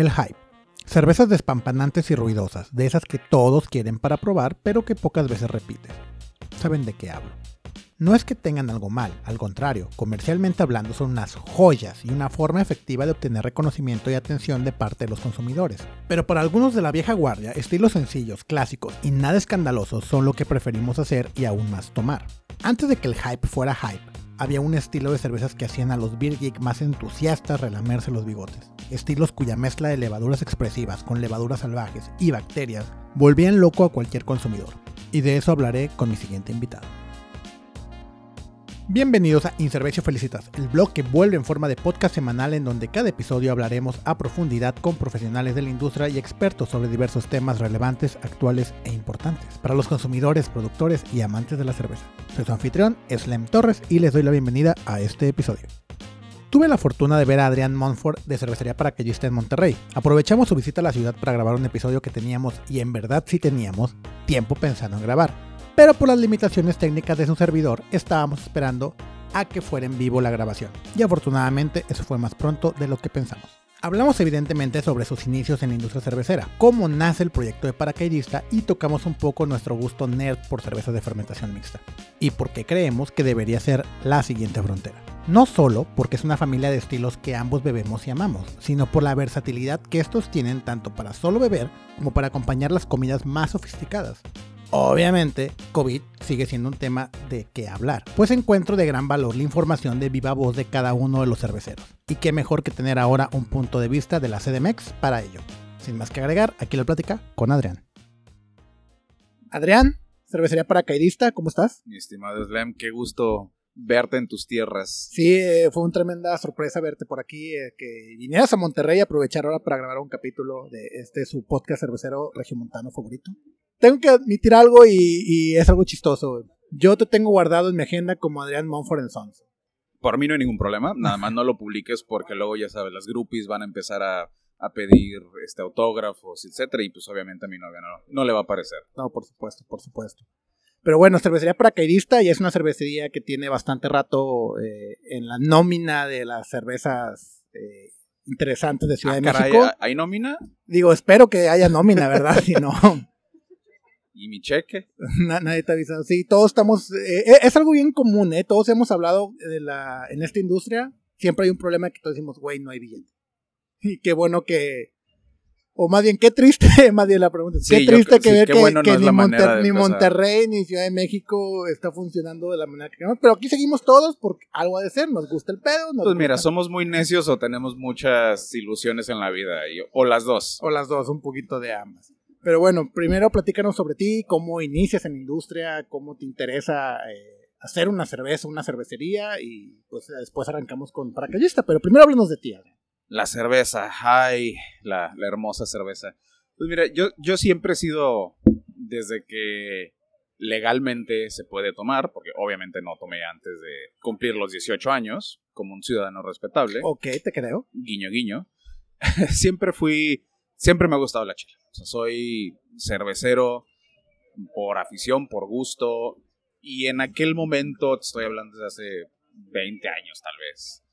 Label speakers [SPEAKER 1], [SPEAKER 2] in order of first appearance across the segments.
[SPEAKER 1] El hype. Cervezas despampanantes y ruidosas, de esas que todos quieren para probar, pero que pocas veces repiten. ¿Saben de qué hablo? No es que tengan algo mal, al contrario, comercialmente hablando son unas joyas y una forma efectiva de obtener reconocimiento y atención de parte de los consumidores. Pero para algunos de la vieja guardia, estilos sencillos, clásicos y nada escandalosos son lo que preferimos hacer y aún más tomar. Antes de que el hype fuera hype, había un estilo de cervezas que hacían a los beer geek más entusiastas relamerse los bigotes. Estilos cuya mezcla de levaduras expresivas con levaduras salvajes y bacterias volvían loco a cualquier consumidor. Y de eso hablaré con mi siguiente invitado. Bienvenidos a Inservecio Felicitas, el blog que vuelve en forma de podcast semanal en donde cada episodio hablaremos a profundidad con profesionales de la industria y expertos sobre diversos temas relevantes, actuales e importantes para los consumidores, productores y amantes de la cerveza. Soy su anfitrión, Slem Torres, y les doy la bienvenida a este episodio. Tuve la fortuna de ver a Adrián Monfort de Cervecería Paracaidista en Monterrey. Aprovechamos su visita a la ciudad para grabar un episodio que teníamos, y en verdad sí teníamos, tiempo pensando en grabar pero por las limitaciones técnicas de su servidor estábamos esperando a que fuera en vivo la grabación, y afortunadamente eso fue más pronto de lo que pensamos. Hablamos evidentemente sobre sus inicios en la industria cervecera, cómo nace el proyecto de paracaidista y tocamos un poco nuestro gusto nerd por cervezas de fermentación mixta, y por qué creemos que debería ser la siguiente frontera. No solo porque es una familia de estilos que ambos bebemos y amamos, sino por la versatilidad que estos tienen tanto para solo beber como para acompañar las comidas más sofisticadas. Obviamente, COVID sigue siendo un tema de qué hablar, pues encuentro de gran valor la información de viva voz de cada uno de los cerveceros. Y qué mejor que tener ahora un punto de vista de la CDMX para ello. Sin más que agregar, aquí la plática con Adrián. Adrián, cervecería paracaidista, ¿cómo estás?
[SPEAKER 2] Mi estimado Slam, qué gusto verte en tus tierras.
[SPEAKER 1] Sí, eh, fue una tremenda sorpresa verte por aquí, eh, que vinieras a Monterrey y aprovechar ahora para grabar un capítulo de este su podcast cervecero regiomontano favorito tengo que admitir algo y, es algo chistoso. Yo te tengo guardado en mi agenda como Adrián Monfort Sons.
[SPEAKER 2] Por mí no hay ningún problema, nada más no lo publiques porque luego ya sabes, las groupies van a empezar a, pedir este autógrafos, etcétera, y pues obviamente a mi novia no, no le va a aparecer.
[SPEAKER 1] No, por supuesto, por supuesto. Pero bueno, cervecería paracaidista y es una cervecería que tiene bastante rato eh, en la nómina de las cervezas eh, interesantes de Ciudad ah, de México.
[SPEAKER 2] ¿Hay nómina?
[SPEAKER 1] Digo, espero que haya nómina, ¿verdad? si no,
[SPEAKER 2] ¿Y mi cheque?
[SPEAKER 1] nadie te ha avisado. Sí, todos estamos. Eh, eh, es algo bien común, ¿eh? Todos hemos hablado de la, en esta industria. Siempre hay un problema que todos decimos, güey, no hay billete. Y qué bueno que. O más bien, qué triste, más bien la pregunta. qué triste que ver que, ni, Monterrey ni Ciudad de México está funcionando de la manera que queremos. Pero aquí seguimos todos porque algo ha de ser. Nos gusta el pedo.
[SPEAKER 2] pues mira, somos muy necios o tenemos muchas ilusiones en la vida. o las dos.
[SPEAKER 1] O las dos, un poquito de ambas. Pero bueno, primero platícanos sobre ti, cómo inicias en la industria, cómo te interesa eh, hacer una cerveza, una cervecería y pues después arrancamos con paracaidista. Pero primero háblanos de ti,
[SPEAKER 2] La cerveza, ay, la, hermosa cerveza. Pues mira, yo, yo siempre he sido, desde que legalmente se puede tomar, porque obviamente no tomé antes de cumplir los 18 años, como un ciudadano respetable.
[SPEAKER 1] Ok, te creo.
[SPEAKER 2] Guiño, guiño. siempre fui siempre me ha gustado la chela. Soy cervecero por afición, por gusto. Y en aquel momento, te estoy hablando desde hace 20 años tal vez,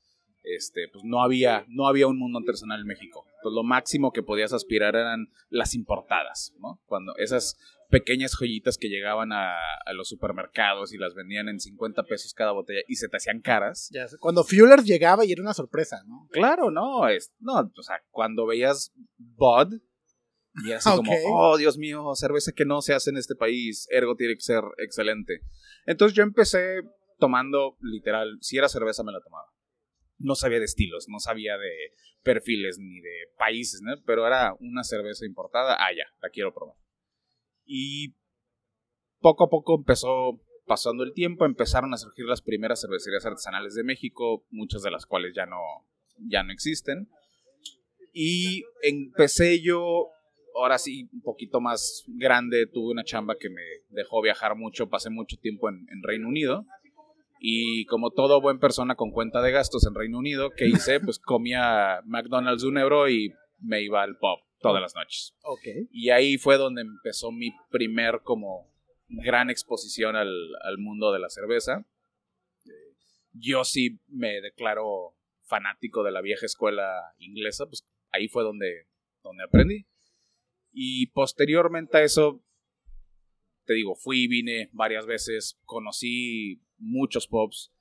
[SPEAKER 2] este, pues no había, no había un mundo artesanal en México. Pues lo máximo que podías aspirar eran las importadas, ¿no? Cuando esas pequeñas joyitas que llegaban a, los supermercados y las vendían en 50 pesos cada botella y se te hacían caras.
[SPEAKER 1] Ya, cuando Fuller llegaba y era una sorpresa, ¿no?
[SPEAKER 2] Claro, no, es, no, o sea, cuando veías Bud y así como, oh, Dios mío, cerveza que no se hace en este país, ergo tiene que ser excelente. Entonces yo empecé tomando, literal, si era cerveza me la tomaba. No sabía de estilos, no sabía de perfiles ni de países, ¿no? Pero era una cerveza importada, ah, ya, la quiero probar. Y poco a poco empezó pasando el tiempo, empezaron a surgir las primeras cervecerías artesanales de México, muchas de las cuales ya no, ya no existen. Y empecé yo, ahora sí, un poquito más grande, tuve una chamba que me dejó viajar mucho, pasé mucho tiempo en, Reino Unido. Y como todo buen persona con cuenta de gastos en Reino Unido, ¿qué hice? Pues comía McDonald's un euro y me iba al pub todas las noches.
[SPEAKER 1] Okay.
[SPEAKER 2] Y ahí fue donde empezó mi primer como gran exposición al, mundo de la cerveza. Yo sí me declaro fanático de la vieja escuela inglesa, pues ahí fue donde donde aprendí. Y posteriormente a eso, te digo, fui, vine varias veces, conocí muchos pubs.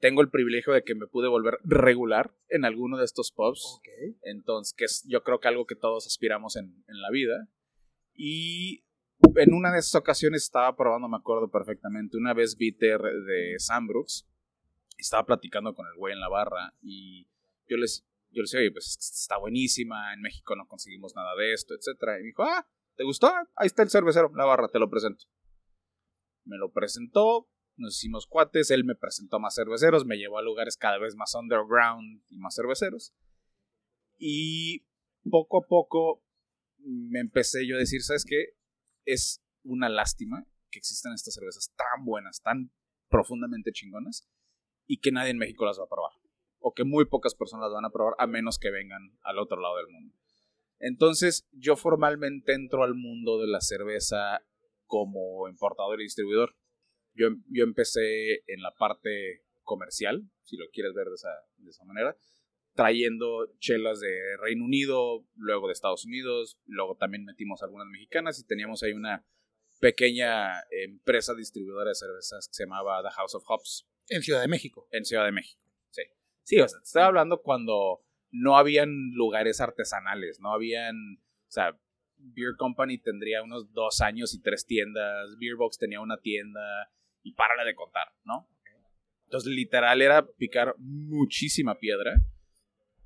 [SPEAKER 2] Tengo el privilegio de que me pude volver regular en alguno de estos pubs. Entonces, que es yo creo que algo que todos aspiramos en, en la vida. Y en una de esas ocasiones estaba probando, me acuerdo perfectamente, una vez bitter de Sam Brooks. Estaba platicando con el güey en la barra y yo les, yo les decía, oye, pues está buenísima, en México no conseguimos nada de esto, etc. Y me dijo, ah, ¿te gustó? Ahí está el cervecero, la barra, te lo presento. Me lo presentó, nos hicimos cuates, él me presentó más cerveceros, me llevó a lugares cada vez más underground y más cerveceros. Y poco a poco me empecé yo a decir, ¿sabes qué? Es una lástima que existan estas cervezas tan buenas, tan profundamente chingonas, y que nadie en México las va a probar. O que muy pocas personas las van a probar, a menos que vengan al otro lado del mundo. Entonces, yo formalmente entro al mundo de la cerveza como importador y distribuidor. Yo, yo empecé en la parte comercial, si lo quieres ver de esa, de esa manera, trayendo chelas de Reino Unido, luego de Estados Unidos, luego también metimos algunas mexicanas y teníamos ahí una pequeña empresa distribuidora de cervezas que se llamaba The House of Hops.
[SPEAKER 1] En Ciudad de México.
[SPEAKER 2] En Ciudad de México, sí. Sí, o sea, te estoy hablando cuando no habían lugares artesanales, no habían, o sea, Beer Company tendría unos dos años y tres tiendas, Beerbox tenía una tienda y párale de contar, ¿no? Entonces, literal era picar muchísima piedra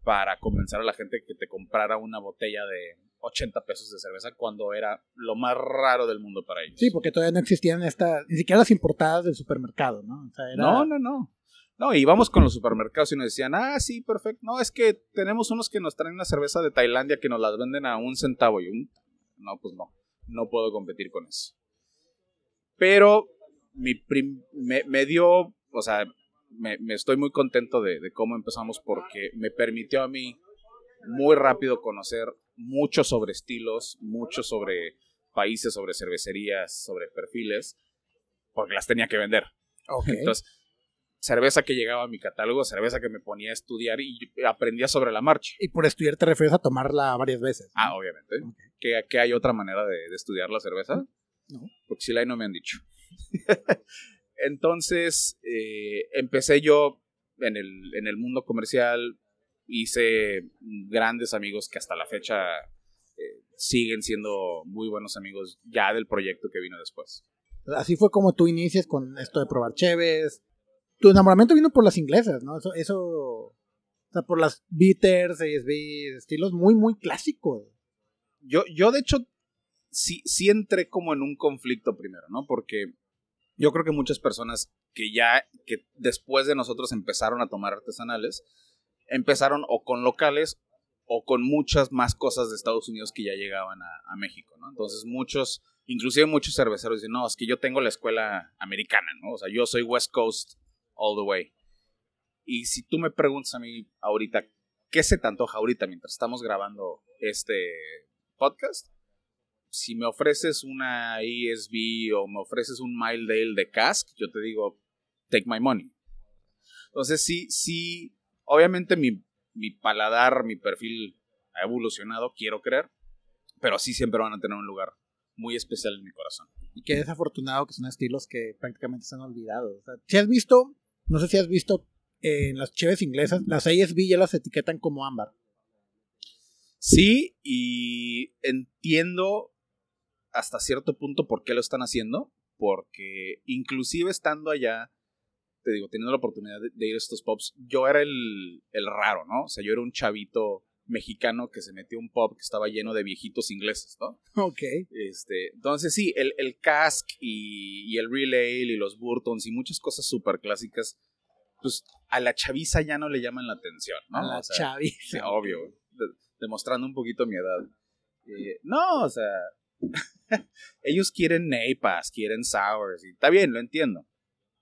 [SPEAKER 2] para convencer a la gente que te comprara una botella de 80 pesos de cerveza cuando era lo más raro del mundo para ellos.
[SPEAKER 1] Sí, porque todavía no existían estas, ni siquiera las importadas del supermercado, ¿no?
[SPEAKER 2] No, no, no. No, íbamos con los supermercados y nos decían, ah, sí, perfecto. No, es que tenemos unos que nos traen una cerveza de Tailandia que nos las venden a un centavo y un... No, pues no, no puedo competir con eso. Pero mi me, me dio, o sea, me, estoy muy contento de, cómo empezamos porque me permitió a mí muy rápido conocer mucho sobre estilos, mucho sobre países, sobre cervecerías, sobre perfiles, porque las tenía que vender. Entonces, cerveza que llegaba a mi catálogo, cerveza que me ponía a estudiar y aprendía sobre la marcha.
[SPEAKER 1] Y por estudiar te refieres a tomarla varias veces.
[SPEAKER 2] Ah, obviamente. ¿Que, hay otra manera de, estudiar la cerveza? No. Porque si la hay no me han dicho. Entonces, eh, empecé yo en el, en el mundo comercial, hice grandes amigos que hasta la fecha eh, siguen siendo muy buenos amigos ya del proyecto que vino después.
[SPEAKER 1] Así fue como tú inicias con esto de probar cheves. Tu enamoramiento vino por las inglesas, ¿no? Eso, eso o sea, por las bitters, ASB, estilos muy, muy clásicos.
[SPEAKER 2] Yo, yo de hecho, sí, sí entré como en un conflicto primero, ¿no? Porque yo creo que muchas personas que ya, que después de nosotros empezaron a tomar artesanales, empezaron o con locales o con muchas más cosas de Estados Unidos que ya llegaban a, México, ¿no? Entonces muchos, inclusive muchos cerveceros dicen, no, es que yo tengo la escuela americana, ¿no? O sea, yo soy West Coast all the way. Y si tú me preguntas a mí ahorita, ¿qué se te antoja ahorita mientras estamos grabando este podcast? Si me ofreces una ESB o me ofreces un Dale de Cask, yo te digo, take my money. Entonces sí, sí, obviamente mi, mi paladar, mi perfil ha evolucionado, quiero creer, pero sí siempre van a tener un lugar muy especial en mi corazón.
[SPEAKER 1] Y qué desafortunado que son estilos que prácticamente se han olvidado. si has visto, no sé si has visto en las cheves inglesas, las ASB ya las etiquetan como ámbar.
[SPEAKER 2] Sí, y entiendo hasta cierto punto por qué lo están haciendo, porque inclusive estando allá, te digo, teniendo la oportunidad de, ir a estos pubs, yo era el, el, raro, ¿no? O sea, yo era un chavito mexicano que se metió a un pub que estaba lleno de viejitos ingleses, ¿no?
[SPEAKER 1] Ok.
[SPEAKER 2] Este, entonces sí, el, el cask y, y el relay y los Burtons y muchas cosas súper clásicas, pues a la chaviza ya no le llaman la atención, ¿no?
[SPEAKER 1] A la chaviza.
[SPEAKER 2] obvio, demostrando un poquito mi edad. Eh, no, o sea, Ellos quieren neipas, quieren sours, y está bien, lo entiendo.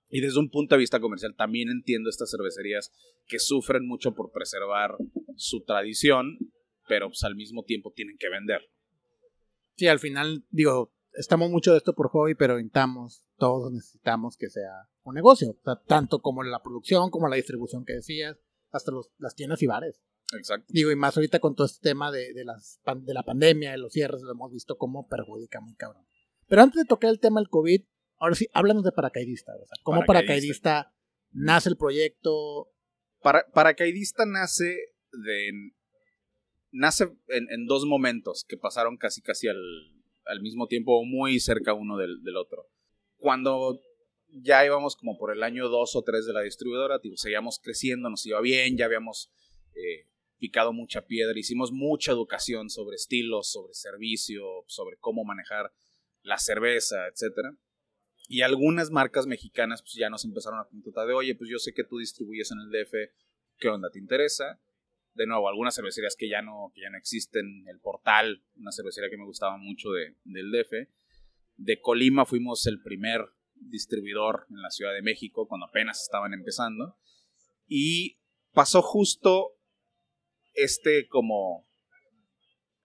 [SPEAKER 2] Y desde un punto de vista comercial también entiendo estas cervecerías que sufren mucho por preservar su tradición, pero pues al mismo tiempo tienen que vender.
[SPEAKER 1] Sí, al final, digo, estamos mucho de esto por hobby, pero necesitamos, todos necesitamos que sea un negocio. tanto como la producción, como la distribución que decías, hasta las tiendas y bares.
[SPEAKER 2] Exacto.
[SPEAKER 1] Digo, y más ahorita con todo este tema de, de, las, de la pandemia, de los cierres, lo hemos visto cómo perjudica muy cabrón. Pero antes de tocar el tema del COVID, ahora sí, háblanos de paracaidista. O sea, ¿Cómo paracaidista, paracaidista nace el proyecto?
[SPEAKER 2] Para, paracaidista nace de nace en, dos momentos que pasaron casi casi al, al mismo tiempo muy cerca uno del, del, otro. Cuando ya íbamos como por el año 2 o 3 de la distribuidora, digo, seguíamos creciendo, nos iba bien, ya habíamos eh, picado mucha piedra, hicimos mucha educación sobre estilos, sobre servicio, sobre cómo manejar la cerveza, etc. Y algunas marcas mexicanas pues ya nos empezaron a preguntar de, oye, pues yo sé que tú distribuyes en el DF, ¿qué onda? ¿Te interesa? de nuevo, algunas cervecerías que ya no, que ya no existen, el Portal, una cervecería que me gustaba mucho de, del DF. De Colima fuimos el primer distribuidor en la Ciudad de México cuando apenas estaban empezando. Y pasó justo este como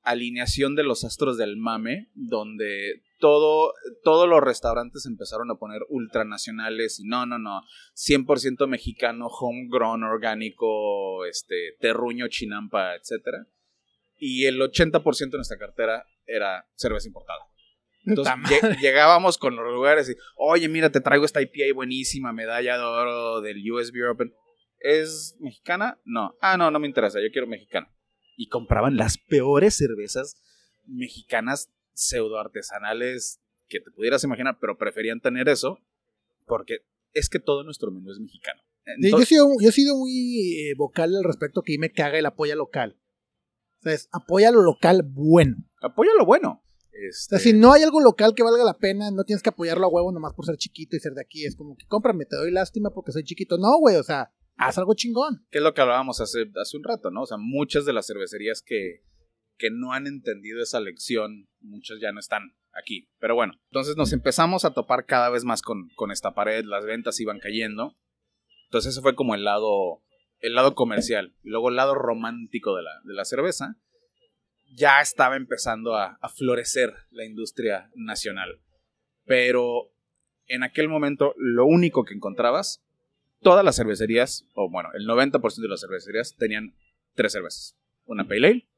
[SPEAKER 2] alineación de los astros del mame, donde todo, todos los restaurantes empezaron a poner ultranacionales y no, no, no, 100% mexicano, homegrown, orgánico, este, terruño, chinampa, etc. Y el 80% de nuestra cartera era cerveza importada. Entonces llegábamos con los lugares y, oye, mira, te traigo esta IPA buenísima, medalla de oro del US Beer Open. ¿Es mexicana? No. Ah, no, no me interesa, yo quiero mexicana. Y compraban las peores cervezas mexicanas pseudo artesanales que te pudieras imaginar, pero preferían tener eso porque es que todo nuestro menú es mexicano.
[SPEAKER 1] yo, he sido, yo he sido muy eh, vocal al respecto que me caga el apoyo local. O sea, es apoya lo local bueno.
[SPEAKER 2] Apoya lo bueno.
[SPEAKER 1] O sea, si no hay algo local que valga la pena, no tienes que apoyarlo a huevo nomás por ser chiquito y ser de aquí. Es como que cómprame, te doy lástima porque soy chiquito. No, güey, o sea, haz algo chingón.
[SPEAKER 2] Que es lo que hablábamos hace, hace un rato, ¿no? O sea, muchas de las cervecerías que, que no han entendido esa lección, muchos ya no están aquí. Pero bueno, entonces nos empezamos a topar cada vez más con, con esta pared, las ventas iban cayendo. Entonces ese fue como el lado, el lado comercial. Y luego el lado romántico de la, de la cerveza. Ya estaba empezando a, a florecer la industria nacional. Pero en aquel momento lo único que encontrabas, todas las cervecerías, o bueno, el 90% de las cervecerías tenían tres cervezas. Una Pale Ale,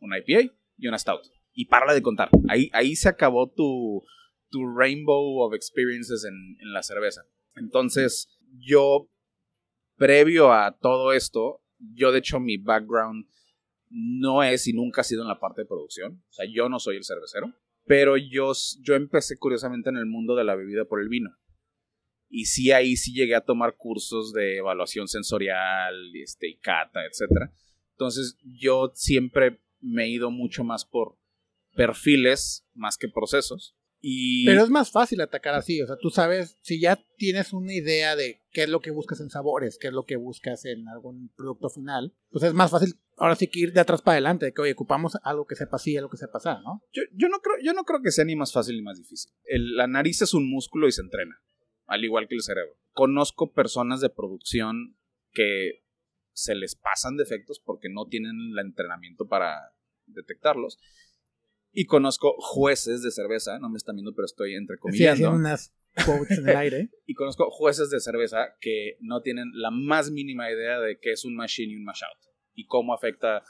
[SPEAKER 2] una IPA y una Stout. Y para de contar. Ahí, ahí se acabó tu, tu rainbow of experiences en, en la cerveza. Entonces, yo, previo a todo esto, yo de hecho mi background no es y nunca ha sido en la parte de producción. O sea, yo no soy el cervecero. Pero yo, yo empecé curiosamente en el mundo de la bebida por el vino. Y sí, ahí sí llegué a tomar cursos de evaluación sensorial, este, y cata, etc. Entonces, yo siempre me he ido mucho más por perfiles más que procesos. Y...
[SPEAKER 1] Pero es más fácil atacar así, o sea, tú sabes, si ya tienes una idea de qué es lo que buscas en sabores, qué es lo que buscas en algún producto final, pues es más fácil ahora sí que ir de atrás para adelante, de que, oye, ocupamos algo que sepa así, algo que sepa así, ¿no?
[SPEAKER 2] Yo, yo, no creo, yo no creo que sea ni más fácil ni más difícil. la nariz es un músculo y se entrena, al igual que el cerebro. Conozco personas de producción que se les pasan defectos porque no tienen el entrenamiento para detectarlos. Y conozco jueces de cerveza, no me están viendo, pero estoy entre comillas.
[SPEAKER 1] unas en el aire.
[SPEAKER 2] y conozco jueces de cerveza que no tienen la más mínima idea de qué es un machine y un mash out y cómo afecta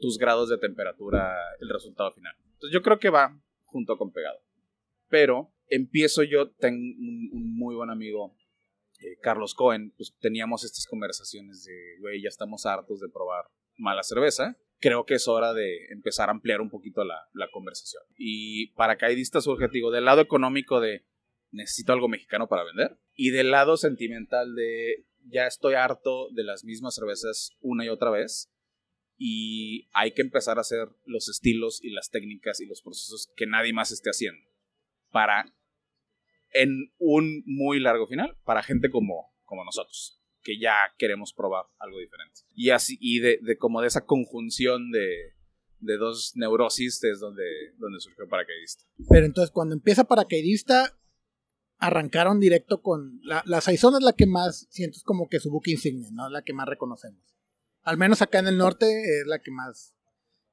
[SPEAKER 2] tus grados de temperatura el resultado final. Entonces yo creo que va junto con pegado. Pero empiezo yo, tengo un, muy buen amigo, eh, Carlos Cohen, pues teníamos estas conversaciones de, güey, ya estamos hartos de probar mala cerveza creo que es hora de empezar a ampliar un poquito la, la conversación. Y paracaidista surge, digo, del lado económico de necesito algo mexicano para vender y del lado sentimental de ya estoy harto de las mismas cervezas una y otra vez y hay que empezar a hacer los estilos y las técnicas y los procesos que nadie más esté haciendo para en un muy largo final para gente como, como nosotros que ya queremos probar algo diferente. Y así, y de, de como de esa conjunción de, de dos neurosis es donde, donde surgió paracaidista.
[SPEAKER 1] Pero entonces cuando empieza paracaidista, arrancaron directo con... La, la Saison es la que más siento es como que su book insignia, ¿no? La que más reconocemos. Al menos acá en el norte es la que más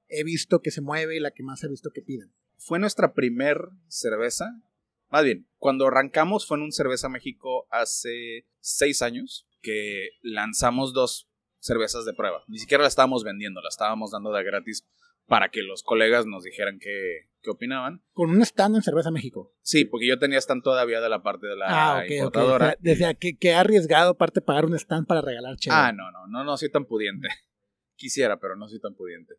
[SPEAKER 1] he visto que se mueve y la que más he visto que piden.
[SPEAKER 2] Fue nuestra primer cerveza. Más bien, cuando arrancamos fue en un Cerveza México hace seis años que lanzamos dos cervezas de prueba. Ni siquiera la estábamos vendiendo, la estábamos dando de gratis para que los colegas nos dijeran qué, qué opinaban.
[SPEAKER 1] Con un stand en Cerveza México.
[SPEAKER 2] Sí, porque yo tenía stand todavía de la parte de la ah, importadora.
[SPEAKER 1] Desde, que, que ha arriesgado aparte pagar un stand para regalar chévere.
[SPEAKER 2] Ah, no, no, no, no soy tan pudiente. Quisiera, pero no soy tan pudiente.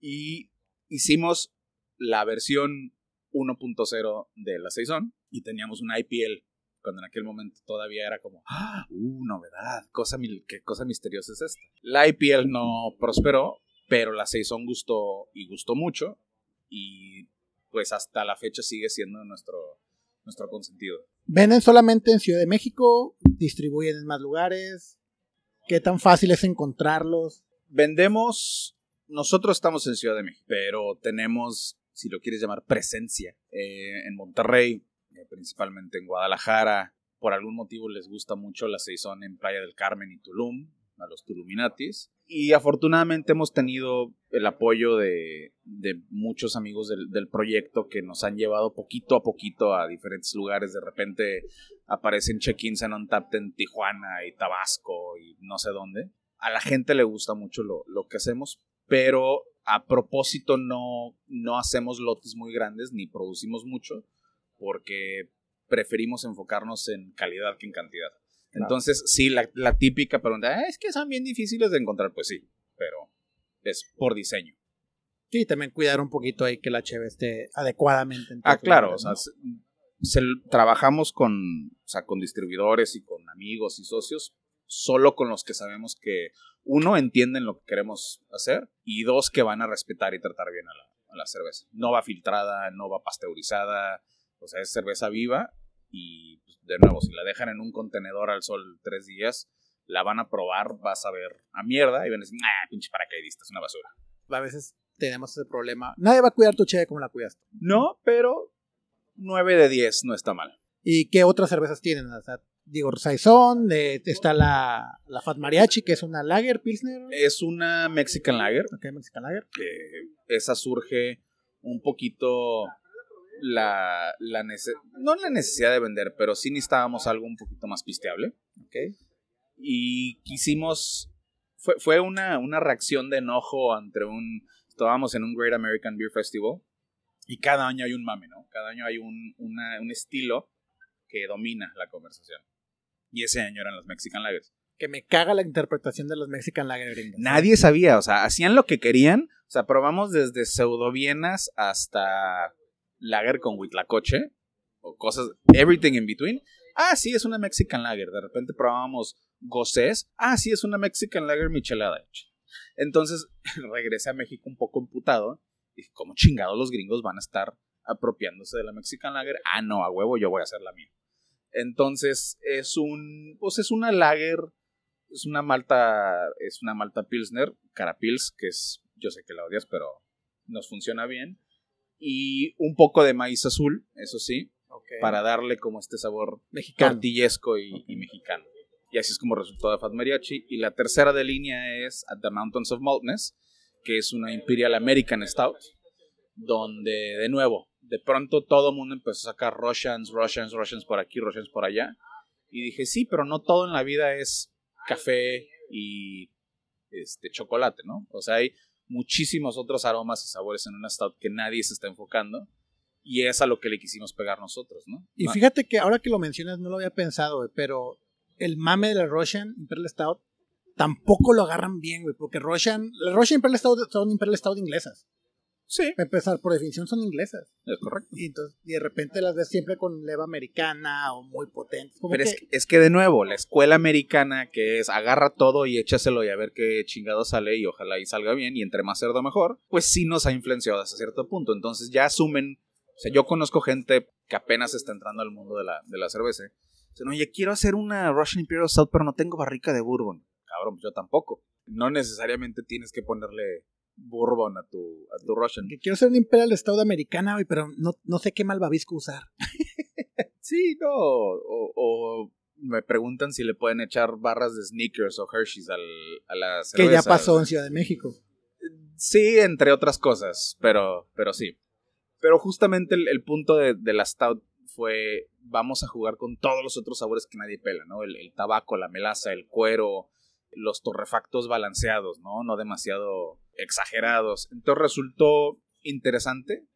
[SPEAKER 2] Y hicimos la versión 1.0 de la Saison y teníamos una IPL cuando en aquel momento todavía era como, ¡Ah! ¡uh, novedad! Cosa, ¿Qué cosa misteriosa es esta? La IPL no prosperó, pero la Saison gustó y gustó mucho y pues hasta la fecha sigue siendo nuestro, nuestro consentido.
[SPEAKER 1] ¿Venden solamente en Ciudad de México? ¿Distribuyen en más lugares? ¿Qué tan fácil es encontrarlos?
[SPEAKER 2] Vendemos, nosotros estamos en Ciudad de México, pero tenemos, si lo quieres llamar, presencia eh, en Monterrey, eh, principalmente en Guadalajara. Por algún motivo les gusta mucho la Saison en Playa del Carmen y Tulum, a los Tuluminatis. Y afortunadamente hemos tenido el apoyo de, muchos amigos del, proyecto que nos han llevado poquito a poquito a diferentes lugares. De repente aparecen check-ins en Untapped en Tijuana y Tabasco y no sé dónde. A la gente le gusta mucho lo, que hacemos, pero a propósito no, no hacemos lotes muy grandes ni producimos mucho porque preferimos enfocarnos en calidad que en cantidad. Entonces, sí, la, típica pregunta, ah, es que son bien difíciles de encontrar, pues sí, pero es por diseño.
[SPEAKER 1] Sí, también cuidar un poquito ahí que la cheve esté adecuadamente.
[SPEAKER 2] ah, claro, o sea, trabajamos con, o sea, con distribuidores y con amigos y socios, solo con los que sabemos que, uno, entienden lo que queremos hacer y dos, que van a respetar y tratar bien a la, a la cerveza. No va filtrada, no va pasteurizada, o sea, es cerveza viva y pues, de nuevo, si la dejan en un contenedor al sol tres días, la van a probar, vas a ver a mierda y van a decir, ah, pinche paracaidista, es una basura.
[SPEAKER 1] A veces tenemos ese problema. Nadie va a cuidar tu cheve como la cuidas
[SPEAKER 2] No, pero 9 de 10 no está mal.
[SPEAKER 1] ¿Y qué otras cervezas tienen? O sea, digo, Saison, eh, está la, la, Fat Mariachi, que es una Lager Pilsner.
[SPEAKER 2] Es una Mexican Lager.
[SPEAKER 1] Ok, Mexican Lager.
[SPEAKER 2] esa surge un poquito la, la no la necesidad de vender, pero sí necesitábamos algo un poquito más pisteable.
[SPEAKER 1] Okay.
[SPEAKER 2] Y quisimos, fue, fue una, una reacción de enojo ante un, estábamos en un Great American Beer Festival y cada año hay un mame, ¿no? Cada año hay un, un estilo que domina la conversación. Y ese año eran los Mexican Lagers.
[SPEAKER 1] Que me caga la interpretación de los Mexican Lager
[SPEAKER 2] Nadie sabía, o sea, hacían lo que querían. O sea, probamos desde pseudovienas hasta lager con huitlacoche o cosas, everything in between. Ah, sí, es una Mexican lager. De repente probábamos gocés. Ah, sí, es una Mexican lager michelada. Entonces regresé a México un poco emputado. Y dije, ¿cómo chingados los gringos van a estar apropiándose de la Mexican lager? Ah, no, a huevo, yo voy a hacer la mía. Entonces es un, pues es una lager, es una malta, es una malta pilsner, carapils, que es, yo sé que la odias, pero nos funciona bien y un poco de maíz azul, eso sí, para darle como este sabor mexicano. y, mexicano. Y así es como resultó de Fat Mariachi. Y la tercera de línea es At the Mountains of Maltness, que es una Imperial American Stout, donde de nuevo, de pronto todo el mundo empezó a sacar Russians, Russians, Russians por aquí, Russians por allá. Y dije, sí, pero no todo en la vida es café y este chocolate, ¿no? O sea, hay muchísimos otros aromas y sabores en una stout que nadie se está enfocando. Y es a lo que le quisimos pegar nosotros, ¿no?
[SPEAKER 1] Y fíjate que ahora que lo mencionas no lo había pensado, pero el mame de la Russian Imperial Stout tampoco lo agarran bien, güey, porque Russian, las Russian Imperial Stout son Imperial Stout inglesas.
[SPEAKER 2] Sí.
[SPEAKER 1] Para empezar, por definición son inglesas.
[SPEAKER 2] Es correcto.
[SPEAKER 1] Y, entonces, y de repente las ves siempre con leva americana o muy potente.
[SPEAKER 2] Pero Es, que, de nuevo, la escuela americana que es agarra todo y échaselo y a ver qué chingado sale y ojalá y salga bien y entre más cerdo mejor, pues sí nos ha influenciado hasta cierto punto. Entonces ya asumen, o sea, yo conozco gente que apenas está entrando al mundo de la, de la cerveza. Dicen, oye, quiero hacer una Russian Imperial Stout, pero no tengo barrica de bourbon. Cabrón, pues yo tampoco. No necesariamente tienes que ponerle bourbon a tu, a tu Russian.
[SPEAKER 1] Que quiero ser un Imperial Stout americana, pero no, no sé qué malvavisco usar.
[SPEAKER 2] sí, no. O, me preguntan si le pueden echar barras de sneakers o Hershey's al, a la cerveza.
[SPEAKER 1] Que ya pasó en Ciudad de México.
[SPEAKER 2] Sí, entre otras cosas, pero, pero sí. Pero justamente el, punto de, de, la Stout fue, vamos a jugar con todos los otros sabores que nadie pela, ¿no? El, el tabaco, la melaza, el cuero, los torrefactos balanceados, ¿no? No demasiado exagerados. Entonces resultó interesante.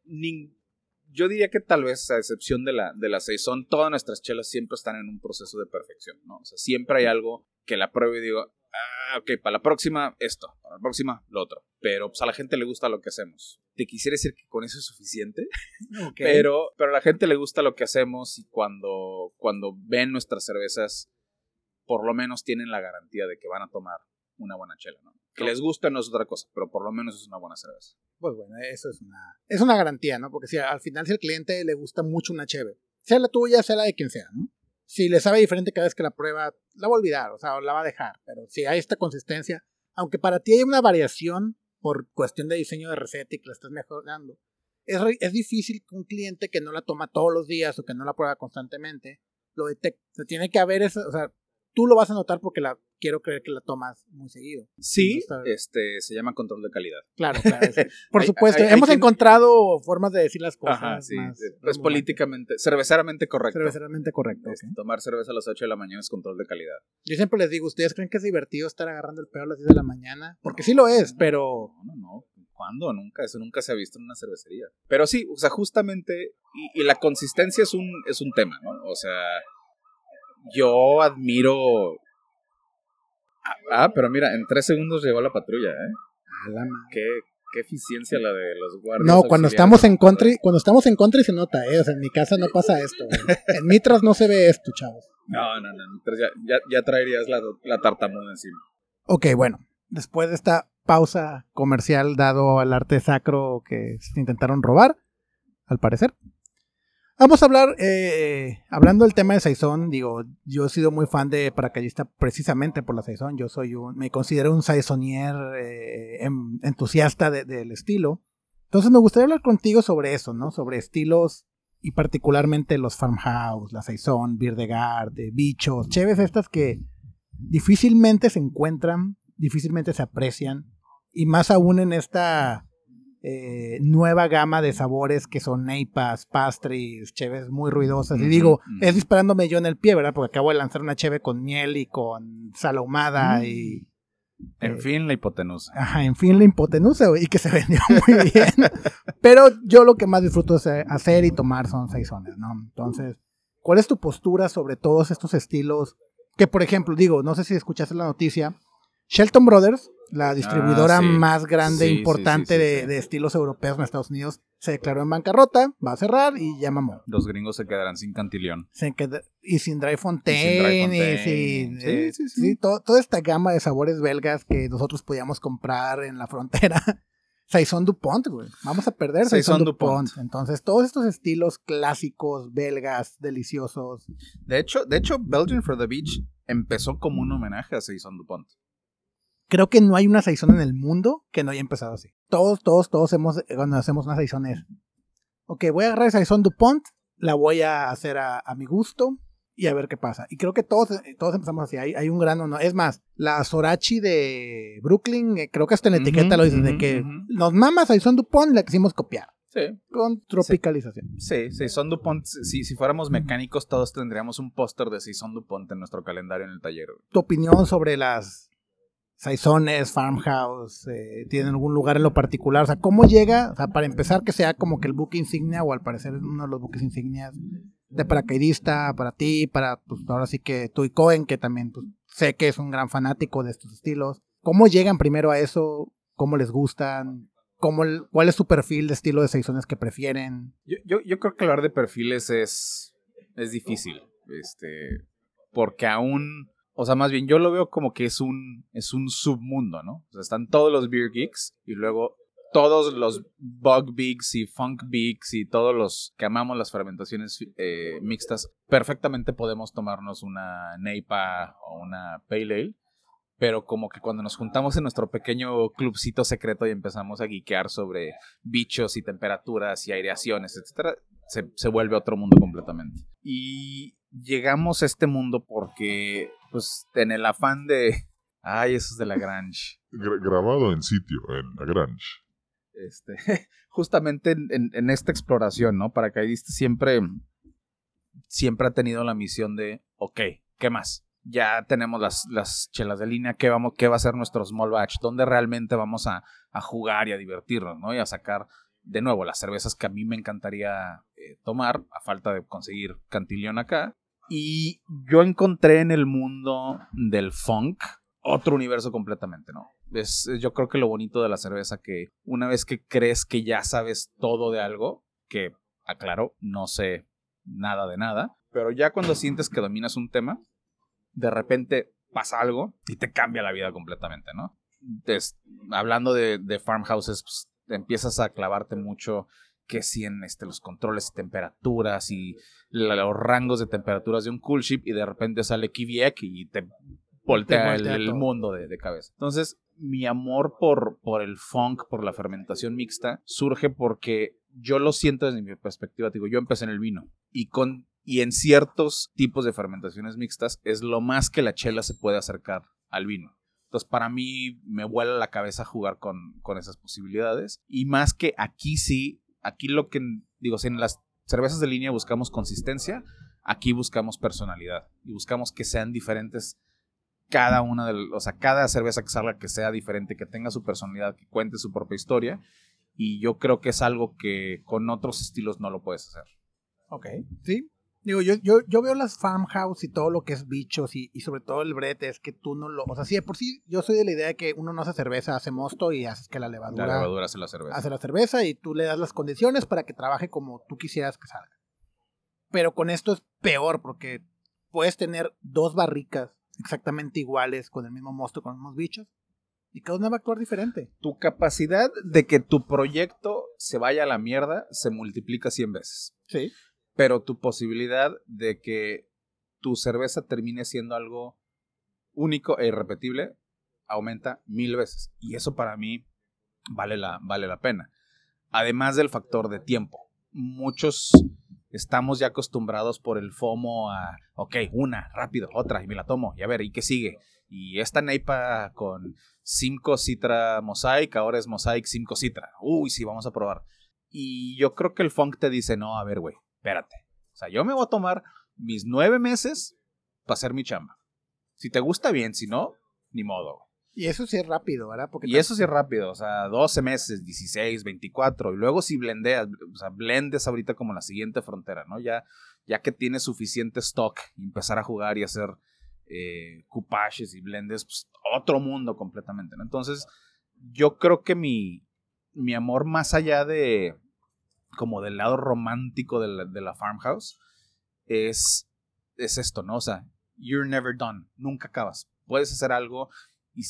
[SPEAKER 2] yo diría que tal vez, a excepción de la, de la Saison, todas nuestras chelas siempre están en un proceso de perfección, ¿no? O sea, siempre hay algo que la pruebe y digo, ah, ok, para la próxima esto, para la próxima lo otro. Pero pues a la gente le gusta lo que hacemos. Te quisiera decir que con eso es suficiente, pero, pero a la gente le gusta lo que hacemos y cuando, cuando ven nuestras cervezas, por lo menos tienen la garantía de que van a tomar una buena chela, ¿no? Que les guste no es otra cosa, pero por lo menos es una buena cerveza.
[SPEAKER 1] Pues bueno, eso es una, es una garantía, ¿no? Porque si al final si al cliente le gusta mucho una cheve, sea la tuya, sea la de quien sea, ¿no? Si le sabe diferente cada vez que la prueba, la va a olvidar, o sea, la va a dejar. Pero si hay esta consistencia, aunque para ti hay una variación por cuestión de diseño de receta y que la estás mejorando, es, es difícil que un cliente que no la toma todos los días o que no la prueba constantemente lo detecte. O tiene que haber esa, o sea, tú lo vas a notar porque la quiero creer que la tomas muy seguido.
[SPEAKER 2] Sí, este se llama control de calidad.
[SPEAKER 1] Claro, claro. Por supuesto, hemos encontrado formas de decir las cosas. Ajá, sí,
[SPEAKER 2] es políticamente, cerveceramente correcto.
[SPEAKER 1] Cerveceramente correcto.
[SPEAKER 2] Tomar cerveza a las 8 de la mañana es control de calidad.
[SPEAKER 1] Yo siempre les digo, ¿ustedes creen que es divertido estar agarrando el pedo a las 10 de la mañana? Porque sí lo es, pero...
[SPEAKER 2] No, no, no. ¿Cuándo? Nunca, eso nunca se ha visto en una cervecería. Pero sí, o sea, justamente, y, y la consistencia es un, es un tema, ¿no? O sea, yo admiro. Ah, pero mira, en tres segundos llegó la patrulla, ¿eh? qué, qué eficiencia la de los guardias.
[SPEAKER 1] No, cuando estamos en country, cuando estamos en country se nota, ¿eh? O sea, en mi casa no pasa esto. En Mitras no se ve esto, chavos.
[SPEAKER 2] No, no, no. Ya, ya, ya traerías la, la tartamuda encima.
[SPEAKER 1] Ok, bueno. Después de esta pausa comercial dado al arte sacro que se intentaron robar, al parecer. Vamos a hablar, eh, hablando del tema de Saison, digo, yo he sido muy fan de Paracayista precisamente por la Saison, yo soy un, me considero un Saisonier eh, entusiasta del estilo. Entonces me gustaría hablar contigo sobre eso, ¿no? Sobre estilos y particularmente los farmhouse, la Saison, Birdegard, bichos, cheves estas que difícilmente se encuentran, difícilmente se aprecian y más aún en esta eh, nueva gama de sabores que son neipas, pastries, cheves muy ruidosas. y digo, es disparándome yo en el pie, ¿verdad? Porque acabo de lanzar una cheve con miel y con sal ahumada mm. y...
[SPEAKER 2] En eh, fin, la hipotenusa.
[SPEAKER 1] Ajá, en fin, la hipotenusa, y que se vendió muy bien. Pero yo lo que más disfruto es eh, hacer y tomar son saisones, ¿no? Entonces, ¿cuál es tu postura sobre todos estos estilos? Que, por ejemplo, digo, no sé si escuchaste la noticia, Shelton Brothers, la ah, distribuidora más grande e importante de, estilos europeos en Estados Unidos, se declaró en bancarrota, va a cerrar y ya mamó.
[SPEAKER 2] Los gringos se quedarán sin Cantillón.
[SPEAKER 1] y sin Dry Fontaine. Y sin sí, toda esta gama de sabores belgas que nosotros podíamos comprar en la frontera. Saison Dupont, güey. Vamos a perder Saison, Dupont. Entonces, todos estos estilos clásicos, belgas, deliciosos.
[SPEAKER 2] De hecho, de hecho, Belgian for the Beach empezó como un homenaje a Saison Dupont
[SPEAKER 1] creo que no hay una saison en el mundo que no haya empezado así. Todos, todos, todos hemos, cuando hacemos una saison es, ok, voy a agarrar esa saison DuPont, la voy a hacer a, mi gusto y a ver qué pasa. Y creo que todos, todos empezamos así. Hay, hay un gran no. Es más, la Sorachi de Brooklyn, eh, creo que hasta en la etiqueta lo dicen, de que nos mamas Saison DuPont la quisimos copiar.
[SPEAKER 2] Sí.
[SPEAKER 1] Con tropicalización.
[SPEAKER 2] Sí, sí, Saison DuPont. Si, si fuéramos mecánicos, todos tendríamos un póster de Saison DuPont en nuestro calendario en el taller.
[SPEAKER 1] Tu opinión sobre las Saizones, Farmhouse, eh, tienen algún lugar en lo particular. O sea, ¿cómo llega? O sea, para empezar, que sea como que el buque insignia, o al parecer uno de los buques insignias de paracaidista, para ti, para, pues ahora sí que tú y Cohen, que también pues, sé que es un gran fanático de estos estilos. ¿Cómo llegan primero a eso? ¿Cómo les gustan? ¿Cómo ¿Cuál es su perfil de estilo de Saizones que prefieren?
[SPEAKER 2] Yo, yo, yo creo que hablar de perfiles es, es difícil. Este, porque aún o sea, más bien yo lo veo como que es un, es un submundo, ¿no? O sea, están todos los beer geeks y luego todos los bug bigs y funk bigs y todos los que amamos las fermentaciones eh, mixtas, perfectamente podemos tomarnos una Neipa o una Pale Ale. Pero como que cuando nos juntamos en nuestro pequeño clubcito secreto y empezamos a geekear sobre bichos y temperaturas y aireaciones, etcétera, se, se vuelve otro mundo completamente. Y llegamos a este mundo porque, pues, en el afán de. Ay, eso es de la Grange.
[SPEAKER 3] grabado en sitio, en la Grange.
[SPEAKER 2] Este, justamente en, esta exploración, ¿no? Paracaidista siempre, siempre ha tenido la misión de, ok, ¿qué más? ya tenemos las, las chelas de línea, ¿qué, vamos, ¿qué va a ser nuestro small batch? ¿Dónde realmente vamos a, a jugar y a divertirnos, ¿no? Y a sacar de nuevo las cervezas que a mí me encantaría eh, tomar, a falta de conseguir cantillón acá. Y yo encontré en el mundo del funk otro universo completamente, ¿no? Es, yo creo que lo bonito de la cerveza que una vez que crees que ya sabes todo de algo, que aclaro, no sé nada de nada, pero ya cuando sientes que dominas un tema, de repente pasa algo y te cambia la vida completamente, ¿no? hablando de, de farmhouses, pues, empiezas a clavarte mucho que si en este, los controles de temperaturas y los rangos de temperaturas de un cool ship y de repente sale Kiviek y te voltea, el, mundo de, de, cabeza. Entonces, mi amor por, por el funk, por la fermentación mixta, surge porque yo lo siento desde mi perspectiva. Digo, yo empecé en el vino y con y en ciertos tipos de fermentaciones mixtas es lo más que la chela se puede acercar al vino. Entonces, para mí me vuela la cabeza jugar con, con esas posibilidades. Y más que aquí sí, aquí lo que digo, si en las cervezas de línea buscamos consistencia, aquí buscamos personalidad y buscamos que sean diferentes cada una de, o sea, cada cerveza que salga que sea diferente, que tenga su personalidad, que cuente su propia historia. Y yo creo que es algo que con otros estilos no lo puedes hacer.
[SPEAKER 1] Ok, sí, Digo, yo, yo, yo veo las farmhouse y todo lo que es bichos y, y, sobre todo el brete es que tú no lo... O sea, sí, por sí yo soy de la idea de que uno no hace cerveza, hace mosto y haces que la levadura...
[SPEAKER 2] La levadura hace la cerveza.
[SPEAKER 1] Hace la cerveza y tú le das las condiciones para que trabaje como tú quisieras que salga. Pero con esto es peor porque puedes tener dos barricas exactamente iguales con el mismo mosto, con los mismos bichos y cada una va a actuar diferente.
[SPEAKER 2] Tu capacidad de que tu proyecto se vaya a la mierda se multiplica 100 veces.
[SPEAKER 1] Sí
[SPEAKER 2] pero tu posibilidad de que tu cerveza termine siendo algo único e irrepetible aumenta mil veces. Y eso para mí vale la, vale la pena. Además del factor de tiempo. Muchos estamos ya acostumbrados por el FOMO a, ok, una, rápido, otra, y me la tomo, y a ver, ¿y qué sigue? Y esta neipa con 5 Citra Mosaic, ahora es Mosaic 5 Citra. Uy, sí, vamos a probar. Y yo creo que el funk te dice, no, a ver, güey, espérate. O sea, yo me voy a tomar mis nueve meses para hacer mi chamba. Si te gusta bien, si no, ni modo.
[SPEAKER 1] Y eso sí es rápido, ¿verdad?
[SPEAKER 2] Porque y eso sí es rápido, o sea, 12 meses, 16, 24, y luego si blendeas, o sea, blendes ahorita como la siguiente frontera, ¿no? Ya, ya que tienes suficiente stock empezar a jugar y hacer eh, cupaches y blendes, pues otro mundo completamente, ¿no? Entonces, yo creo que mi, mi amor más allá de, como del lado romántico de la, farmhouse, es, es esto, ¿no? O sea, you're never done, nunca acabas. Puedes hacer algo y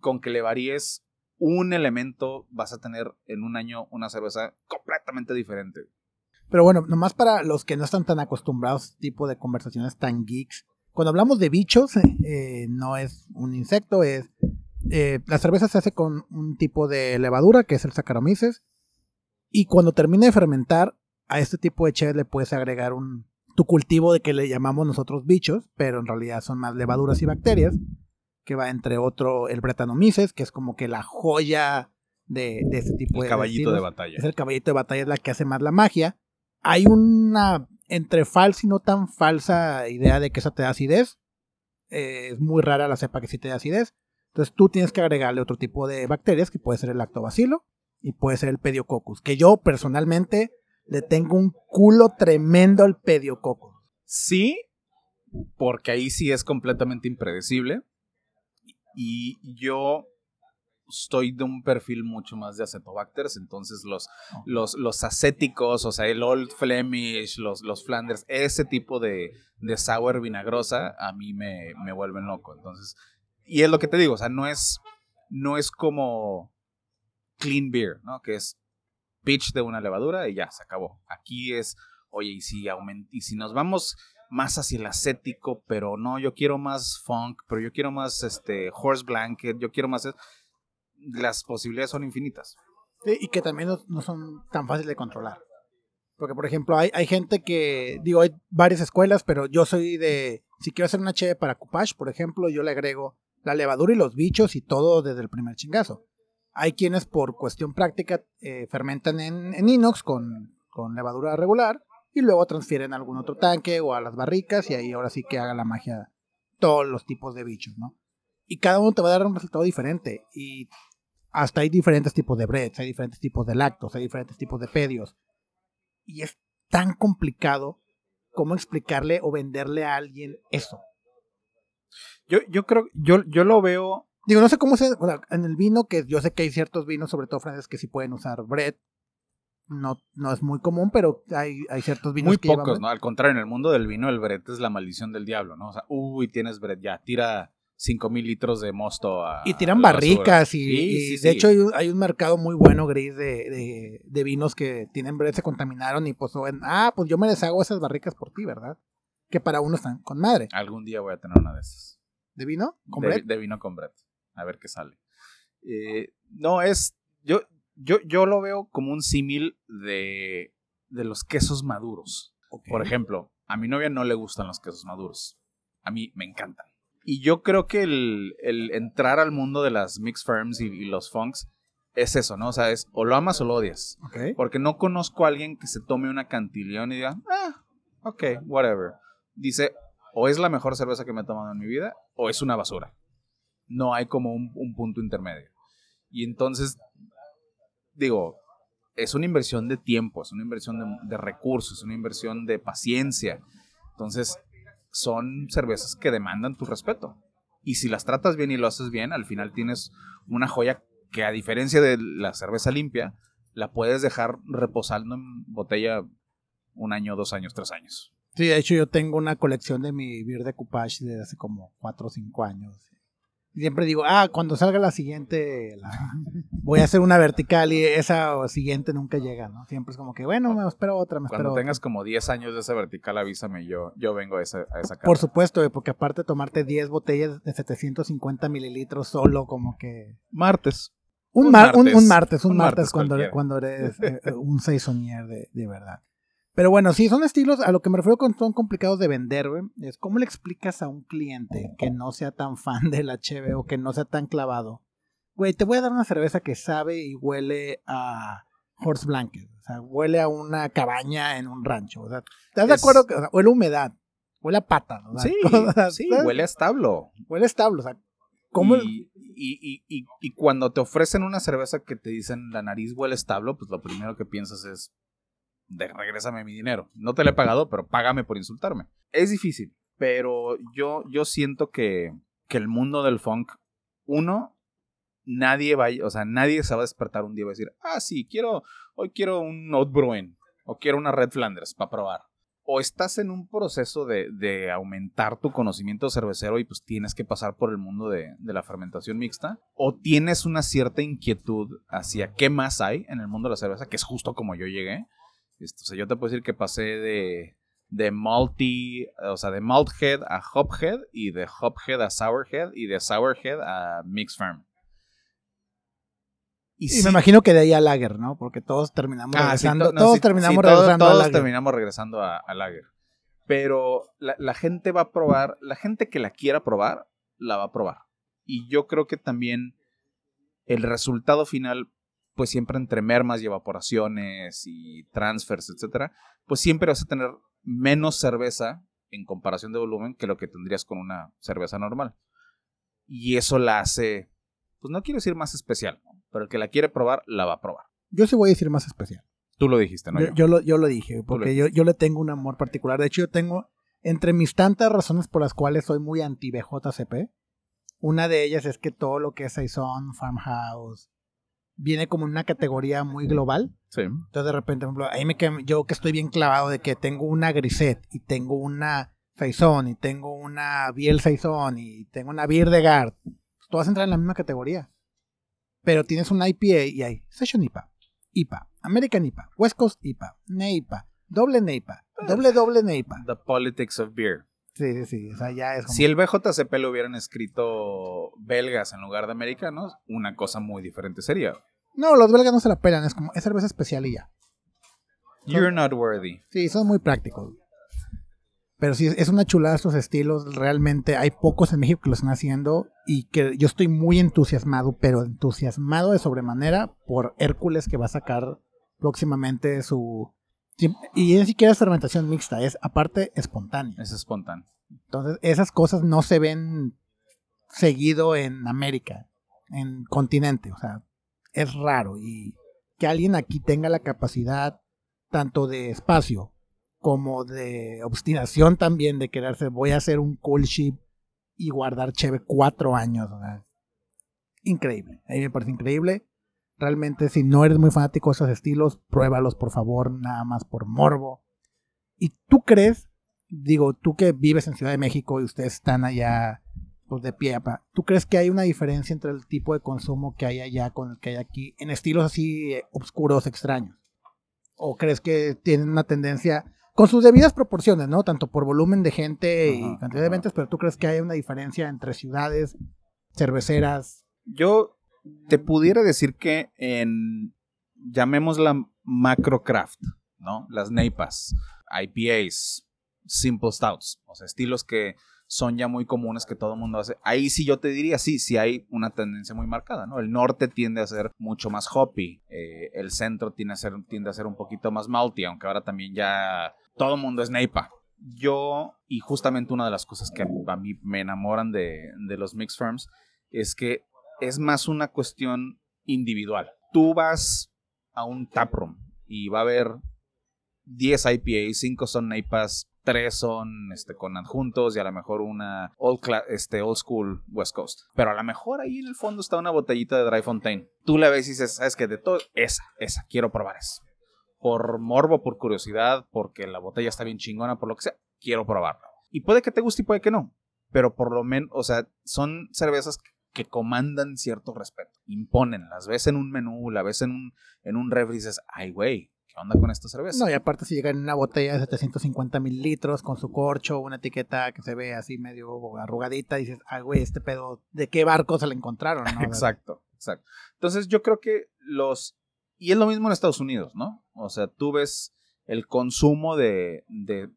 [SPEAKER 2] con que le varíes un elemento, vas a tener en un año una cerveza completamente diferente.
[SPEAKER 1] Pero bueno, nomás para los que no están tan acostumbrados a este tipo de conversaciones tan geeks, cuando hablamos de bichos, eh, no es un insecto, es... Eh, la cerveza se hace con un tipo de levadura, que es el Saccharomyces, y cuando termine de fermentar, a este tipo de cheve le puedes agregar un tu cultivo de que le llamamos nosotros bichos, pero en realidad son más levaduras y bacterias, que va entre otro el Brettanomyces, que es como que la joya de, de este tipo
[SPEAKER 2] el
[SPEAKER 1] de
[SPEAKER 2] caballito de batalla.
[SPEAKER 1] Es el caballito de batalla, es la que hace más la magia. Hay una entre falsa y no tan falsa idea de que esa te da acidez. Eh, es muy rara la cepa que sí te da acidez. Entonces tú tienes que agregarle otro tipo de bacterias, que puede ser el lactobacilo y puede ser el pediococcus, que yo personalmente le tengo un culo tremendo al pediococcus.
[SPEAKER 2] Sí, porque ahí sí es completamente impredecible. Y yo estoy de un perfil mucho más de acetobacters, entonces los, los, los acéticos, o sea, el Old Flemish, los, los Flanders, ese tipo de, de sour vinagrosa a mí me, me vuelven loco. Entonces, y es lo que te digo, o sea, no es, no es como clean beer, ¿no? Que es pitch de una levadura y ya, se acabó. Aquí es, oye, y si, y si nos vamos más hacia el acético, pero no, yo quiero más funk, pero yo quiero más este horse blanket, yo quiero más... Las posibilidades son infinitas.
[SPEAKER 1] Sí, y que también no, son tan fáciles de controlar. Porque, por ejemplo, hay, hay gente que, digo, hay varias escuelas, pero yo soy de, si quiero hacer una cheve para coupage, por ejemplo, yo le agrego la levadura y los bichos y todo desde el primer chingazo. Hay quienes por cuestión práctica eh, fermentan en, inox con, levadura regular y luego transfieren a algún otro tanque o a las barricas y ahí ahora sí que haga la magia todos los tipos de bichos, ¿no? Y cada uno te va a dar un resultado diferente. Y hasta hay diferentes tipos de breads, hay diferentes tipos de lactos, hay diferentes tipos de pedios. Y es tan complicado cómo explicarle o venderle a alguien eso.
[SPEAKER 2] Yo, yo creo, yo, yo lo veo.
[SPEAKER 1] Digo, no sé cómo se. en el vino, que yo sé que hay ciertos vinos, sobre todo franceses, que sí pueden usar bread. No, no es muy común, pero hay, hay ciertos vinos
[SPEAKER 2] muy pocos, ¿no? Al contrario, en el mundo del vino, el bread es la maldición del diablo, ¿no? O sea, uy, tienes bread, ya, tira 5 mil litros de mosto a.
[SPEAKER 1] Y tiran barricas, y, de hecho hay un, mercado muy bueno, gris, de, de, vinos que tienen bread, se contaminaron, y pues, ah, pues yo me deshago esas barricas por ti, ¿verdad? Que para uno están con madre.
[SPEAKER 2] Algún día voy a tener una de esas.
[SPEAKER 1] ¿De vino?
[SPEAKER 2] ¿Con de, de, vino con bread. A ver qué sale. Eh, no, es. Yo, yo, yo lo veo como un símil de, de los quesos maduros. Por ejemplo, a mi novia no le gustan los quesos maduros. A mí me encantan. Y yo creo que el, el entrar al mundo de las mix firms y, los funks es eso, ¿no? O sea, es o lo amas o lo odias. Porque no conozco a alguien que se tome una cantillón y diga, ah, ok, whatever. Dice, o es la mejor cerveza que me he tomado en mi vida, o es una basura. No hay como un, punto intermedio. Y entonces, digo, es una inversión de tiempo, es una inversión de, recursos, es una inversión de paciencia. Entonces, son cervezas que demandan tu respeto. Y si las tratas bien y lo haces bien, al final tienes una joya que a diferencia de la cerveza limpia, la puedes dejar reposando en botella un año, dos años, tres años.
[SPEAKER 1] Sí, de hecho yo tengo una colección de mi beer de coupage desde hace como 4 o 5 años. Siempre digo, ah, cuando salga la siguiente, voy a hacer una vertical y esa siguiente nunca llega, ¿no? Siempre es como que, bueno, me espero otra, me
[SPEAKER 2] Cuando tengas como 10 años de esa vertical, avísame, yo, yo vengo a esa, a esa
[SPEAKER 1] Por supuesto, porque aparte tomarte 10 botellas de 750 mililitros solo, como que...
[SPEAKER 2] Martes.
[SPEAKER 1] Un, martes, un, martes, un, martes, cuando, cuando eres eh, un saisonier de, de verdad. Pero bueno, sí, son estilos, a lo que me refiero con son complicados de vender, güey. Es cómo le explicas a un cliente que no sea tan fan del HB o que no sea tan clavado. Güey, te voy a dar una cerveza que sabe y huele a horse blanket. O sea, huele a una cabaña en un rancho. O sea, ¿estás de acuerdo? Que, huele a humedad. Huele a pata.
[SPEAKER 2] sí, sí, huele a establo.
[SPEAKER 1] Huele a establo. O sea, ¿cómo?
[SPEAKER 2] Y, y, y, y, cuando te ofrecen una cerveza que te dicen la nariz huele a establo, pues lo primero que piensas es, de regrésame mi dinero. No te lo he pagado, pero págame por insultarme. Es difícil, pero yo, yo siento que, que el mundo del funk, uno, nadie va, o sea, nadie se va a despertar un día y va a decir, ah, sí, quiero, hoy quiero un Oatbruen o quiero una Red Flanders para probar. O estás en un proceso de, de, aumentar tu conocimiento cervecero y pues tienes que pasar por el mundo de, de, la fermentación mixta. O tienes una cierta inquietud hacia qué más hay en el mundo de la cerveza, que es justo como yo llegué. Este, o sea, yo te puedo decir que pasé de, de malty, o sea, de malthead a hophead y de hophead a sourhead y de sourhead a mix farm.
[SPEAKER 1] Y, me imagino que de ahí a lager, ¿no? Porque todos terminamos ah, regresando, todos terminamos regresando
[SPEAKER 2] todos, a lager. terminamos regresando a, lager. Pero la, la, gente va a probar, la gente que la quiera probar, la va a probar. Y yo creo que también el resultado final pues siempre entre mermas y evaporaciones y transfers, etcétera, pues siempre vas a tener menos cerveza en comparación de volumen que lo que tendrías con una cerveza normal. Y eso la hace, pues no quiero decir más especial, pero el que la quiere probar, la va a probar.
[SPEAKER 1] Yo sí voy a decir más especial.
[SPEAKER 2] Tú lo dijiste, ¿no?
[SPEAKER 1] Yo, lo, yo lo, dije, porque yo, yo, le tengo un amor particular. De hecho, yo tengo, entre mis tantas razones por las cuales soy muy anti-BJCP, una de ellas es que todo lo que es Saison, Farmhouse, viene como en una categoría muy global.
[SPEAKER 2] Sí.
[SPEAKER 1] Entonces de repente, por ejemplo, ahí me yo que estoy bien clavado de que tengo una Grisette y tengo una Saison y tengo una Biel Saison y tengo una Beer de Gard. Todas entran en la misma categoría. Pero tienes una IPA y hay Session IPA, IPA, American IPA, West Coast IPA, NEIPA, doble NEIPA, doble doble NEIPA.
[SPEAKER 2] The politics of beer.
[SPEAKER 1] Sí, sí, sí. O sea, ya es
[SPEAKER 2] Si el BJCP lo hubieran escrito belgas en lugar de americanos, una cosa muy diferente sería.
[SPEAKER 1] No, los belgas no se la pelan, es como, es cerveza especial y ya.
[SPEAKER 2] You're not worthy.
[SPEAKER 1] Sí, son muy prácticos. Pero sí, es una chulada estos estilos. Realmente hay pocos en México que lo están haciendo. Y que yo estoy muy entusiasmado, pero entusiasmado de sobremanera por Hércules que va a sacar próximamente su. Y ni siquiera es fermentación mixta, es aparte espontánea.
[SPEAKER 2] Es espontáneo.
[SPEAKER 1] Entonces, esas cosas no se ven seguido en América, en continente, o sea, es raro y que alguien aquí tenga la capacidad tanto de espacio como de obstinación también de quererse, voy a hacer un cool ship y guardar cheve cuatro años. Increíble, a mí me parece increíble. Realmente, si no eres muy fanático de esos estilos, pruébalos por favor, nada más por morbo. ¿Y tú crees, digo, tú que vives en Ciudad de México y ustedes están allá pues, de pie, ¿tú crees que hay una diferencia entre el tipo de consumo que hay allá con el que hay aquí en estilos así eh, oscuros, extraños? ¿O crees que tienen una tendencia con sus debidas proporciones, ¿no? Tanto por volumen de gente y cantidad de ventas, pero tú crees que hay una diferencia entre ciudades, cerveceras.
[SPEAKER 2] Yo te pudiera decir que en, llamémosla macrocraft, ¿no? Las NEIPAs, IPAs, simple stouts, o sea, estilos que son ya muy comunes que todo el mundo hace. Ahí sí yo te diría, sí, sí hay una tendencia muy marcada, ¿no? El norte tiende a ser mucho más hoppy, eh, el centro tiende a, ser, tiende a ser un poquito más malty, aunque ahora también ya todo el mundo es Neipa. Yo, y justamente una de las cosas que a mí me enamoran de, de los mix firms, es que es más una cuestión individual. Tú vas a un taproom y va a haber 10 IPAs, 5 son NEIPAs, tres son este, con adjuntos y a lo mejor una old, este, old school West Coast. Pero a lo mejor ahí en el fondo está una botellita de Dry Fontaine. Tú la ves y dices, ¿sabes qué? De todo, esa, esa, quiero probar eso. Por morbo, por curiosidad, porque la botella está bien chingona, por lo que sea, quiero probarla. Y puede que te guste y puede que no. Pero por lo menos, o sea, son cervezas que comandan cierto respeto, imponen, las ves en un menú, la ves en un, en un refri y dices, ay, güey, ¿qué onda con esta cerveza?
[SPEAKER 1] No, y aparte si llega en una botella de 750 mililitros con su corcho, una etiqueta que se ve así medio arrugadita, dices, ay, güey, este pedo, ¿de qué barco se le encontraron?
[SPEAKER 2] exacto, exacto. Entonces yo creo que los... Y es lo mismo en Estados Unidos, ¿no? O sea, tú ves el consumo de, de